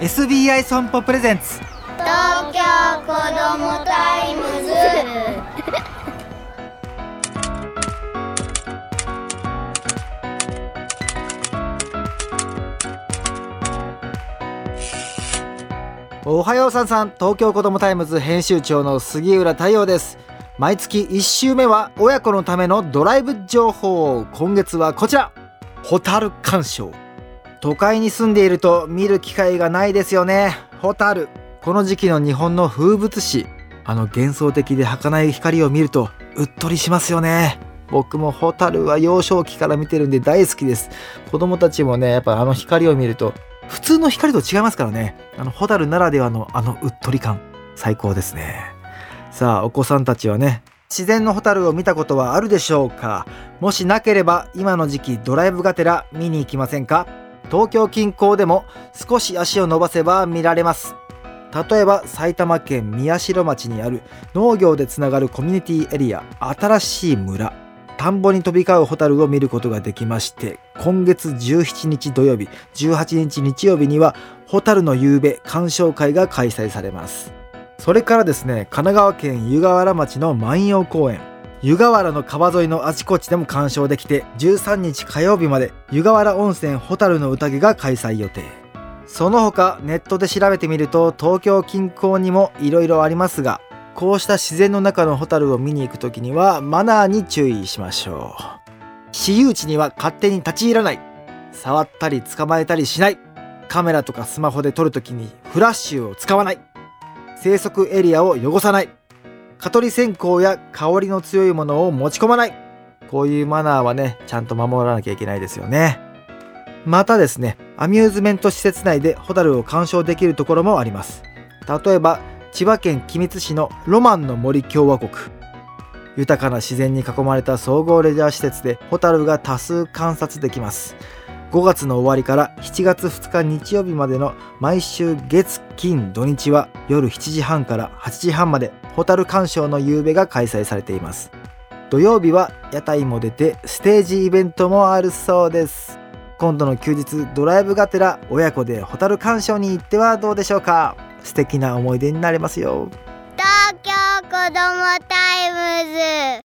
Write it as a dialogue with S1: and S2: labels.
S1: SBI 損保プレゼンツ。
S2: 東京子どもタイムズ。
S1: おはようさんさん。東京子どもタイムズ編集長の杉浦太陽です。毎月1週目は親子のためのドライブ情報今月はこちら。ホタル鑑賞都会に住んでいると見る機会がないですよね。ホタルこの時期の日本の風物詩。あの幻想的で儚い光を見るとうっとりしますよね。僕もホタルは幼少期から見てるんで大好きです。子供たちもねやっぱあの光を見ると普通の光と違いますからね。あのホタルならではのあのうっとり感。最高ですね。さあお子さんたちはね自然のホタルを見たことはあるでしょうか？もしなければ今の時期ドライブがてら見に行きませんか？東京近郊でも少し足を伸ばせば見られます。例えば埼玉県宮代町にある農業でつながるコミュニティエリア新しい村。田んぼに飛び交うホタルを見ることができまして今月17日土曜日18日日曜日にはホタルの夕べ鑑賞会が開催されます。それからですね神奈川県湯河原町の万葉公園。湯河原の川沿いのあちこちでも鑑賞できて13日火曜日まで湯河原温泉ホタルの宴が開催予定。その他ネットで調べてみると東京近郊にもいろいろありますがこうした自然の中のホタルを見に行く時にはマナーに注意しましょう。私有地には勝手に立ち入らない。触ったり捕まえたりしない。カメラとかスマホで撮るときにフラッシュを使わない。生息エリアを汚さない。蚊取り線香や香りの強いものを持ち込まない。こういうマナーはねちゃんと守らなきゃいけないですよね。またですねアミューズメント施設内でホタルを鑑賞できるところもあります。例えば千葉県君津市のロマンの森共和国。豊かな自然に囲まれた総合レジャー施設でホタルが多数観察できます。5月の終わりから7月2日日曜日までの毎週月金土日は夜7時半から8時半までホタル鑑賞の夕べが開催されています。土曜日は屋台も出てステージイベントもあるそうです。今度の休日ドライブがてら親子でホタル鑑賞に行ってはどうでしょうか。素敵な思い出になりますよ。
S2: 東京子どもタイムズ。